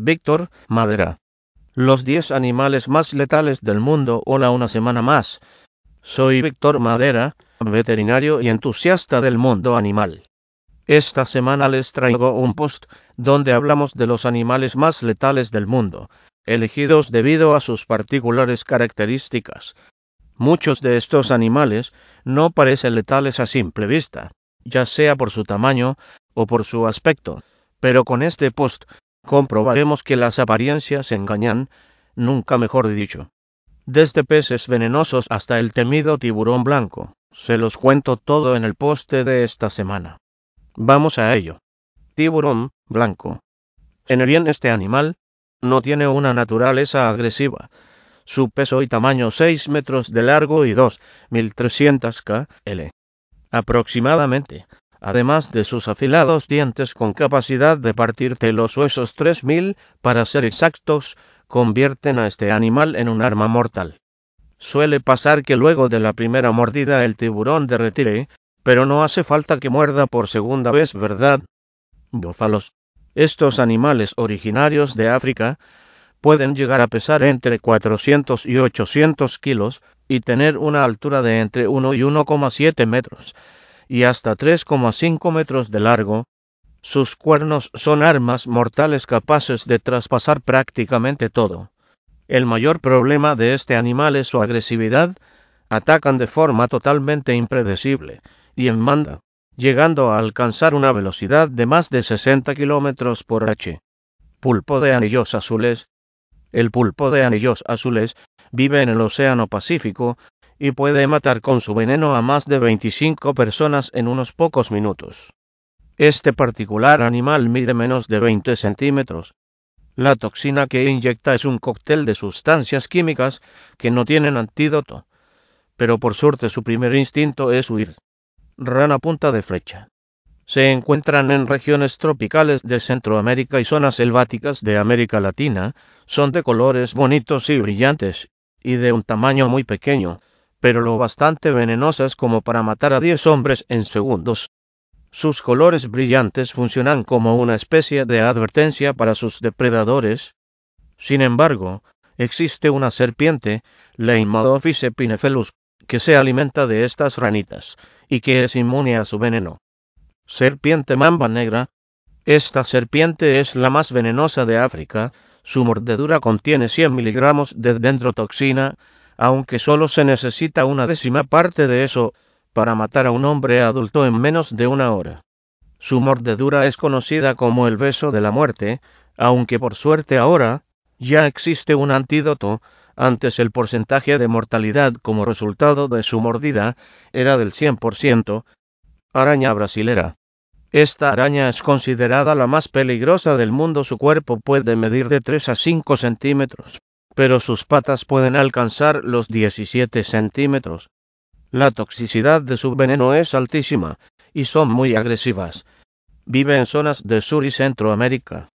Víctor Madera. Los 10 animales más letales del mundo. Hola una semana más. Soy Víctor Madera, veterinario y entusiasta del mundo animal. Esta semana les traigo un post donde hablamos de los animales más letales del mundo, elegidos debido a sus particulares características. Muchos de estos animales no parecen letales a simple vista, ya sea por su tamaño o por su aspecto, pero con este post comprobaremos que las apariencias engañan, nunca mejor dicho. Desde peces venenosos hasta el temido tiburón blanco, se los cuento todo en el poste de esta semana. Vamos a ello. Tiburón blanco. En el bien este animal no tiene una naturaleza agresiva. Su peso y tamaño 6 metros de largo y 2.300 kl. Aproximadamente además de sus afilados dientes con capacidad de partirte los huesos 3000, para ser exactos, convierten a este animal en un arma mortal. Suele pasar que luego de la primera mordida el tiburón derretire, pero no hace falta que muerda por segunda vez, ¿verdad? Búfalos. Estos animales originarios de África pueden llegar a pesar entre 400 y 800 kilos y tener una altura de entre 1 y 1,7 metros y hasta 3,5 metros de largo, sus cuernos son armas mortales capaces de traspasar prácticamente todo. El mayor problema de este animal es su agresividad. Atacan de forma totalmente impredecible y en manda, llegando a alcanzar una velocidad de más de 60 kilómetros por h. Pulpo de anillos azules. El pulpo de anillos azules vive en el Océano Pacífico y puede matar con su veneno a más de 25 personas en unos pocos minutos. Este particular animal mide menos de 20 centímetros. La toxina que inyecta es un cóctel de sustancias químicas que no tienen antídoto, pero por suerte su primer instinto es huir. Rana punta de flecha. Se encuentran en regiones tropicales de Centroamérica y zonas selváticas de América Latina, son de colores bonitos y brillantes, y de un tamaño muy pequeño, pero lo bastante venenosas como para matar a diez hombres en segundos. Sus colores brillantes funcionan como una especie de advertencia para sus depredadores. Sin embargo, existe una serpiente, Leimadophis epinephelus, que se alimenta de estas ranitas y que es inmune a su veneno. Serpiente mamba negra. Esta serpiente es la más venenosa de África. Su mordedura contiene 100 miligramos de dendrotoxina, aunque solo se necesita una décima parte de eso para matar a un hombre adulto en menos de una hora. Su mordedura es conocida como el beso de la muerte, aunque por suerte ahora ya existe un antídoto, antes el porcentaje de mortalidad como resultado de su mordida era del 100%, araña brasilera. Esta araña es considerada la más peligrosa del mundo. Su cuerpo puede medir de 3 a 5 centímetros pero sus patas pueden alcanzar los 17 centímetros. La toxicidad de su veneno es altísima y son muy agresivas. Vive en zonas de Sur y Centroamérica.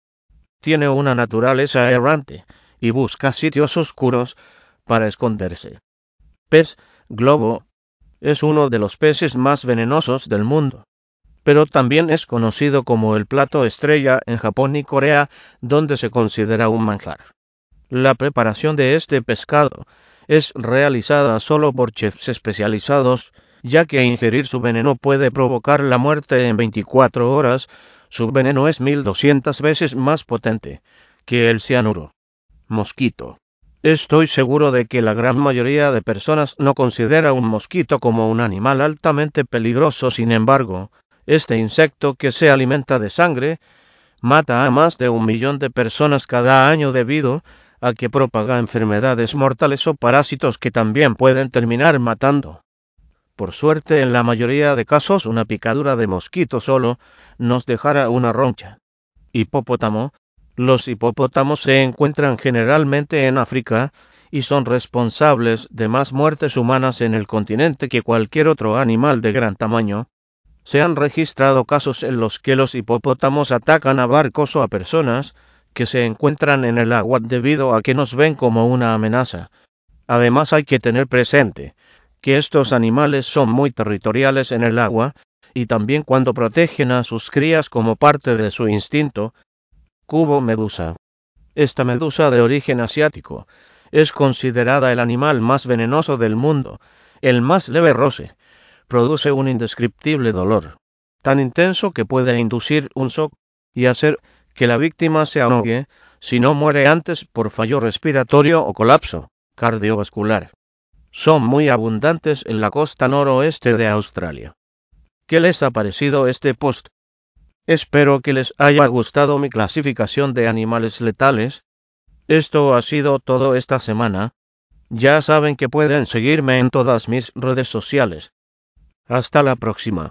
Tiene una naturaleza errante y busca sitios oscuros para esconderse. Pez globo es uno de los peces más venenosos del mundo, pero también es conocido como el plato estrella en Japón y Corea, donde se considera un manjar. La preparación de este pescado es realizada solo por chefs especializados, ya que ingerir su veneno puede provocar la muerte en 24 horas. Su veneno es 1200 veces más potente que el cianuro. Mosquito. Estoy seguro de que la gran mayoría de personas no considera un mosquito como un animal altamente peligroso, sin embargo, este insecto que se alimenta de sangre mata a más de un millón de personas cada año debido a que propaga enfermedades mortales o parásitos que también pueden terminar matando. Por suerte, en la mayoría de casos, una picadura de mosquito solo nos dejará una roncha. Hipopótamo. Los hipopótamos se encuentran generalmente en África y son responsables de más muertes humanas en el continente que cualquier otro animal de gran tamaño. Se han registrado casos en los que los hipopótamos atacan a barcos o a personas que se encuentran en el agua debido a que nos ven como una amenaza. Además hay que tener presente que estos animales son muy territoriales en el agua y también cuando protegen a sus crías como parte de su instinto. Cubo medusa. Esta medusa de origen asiático es considerada el animal más venenoso del mundo, el más leve roce. Produce un indescriptible dolor, tan intenso que puede inducir un shock y hacer que la víctima se ahogue si no muere antes por fallo respiratorio o colapso cardiovascular. Son muy abundantes en la costa noroeste de Australia. ¿Qué les ha parecido este post? Espero que les haya gustado mi clasificación de animales letales. Esto ha sido todo esta semana. Ya saben que pueden seguirme en todas mis redes sociales. Hasta la próxima.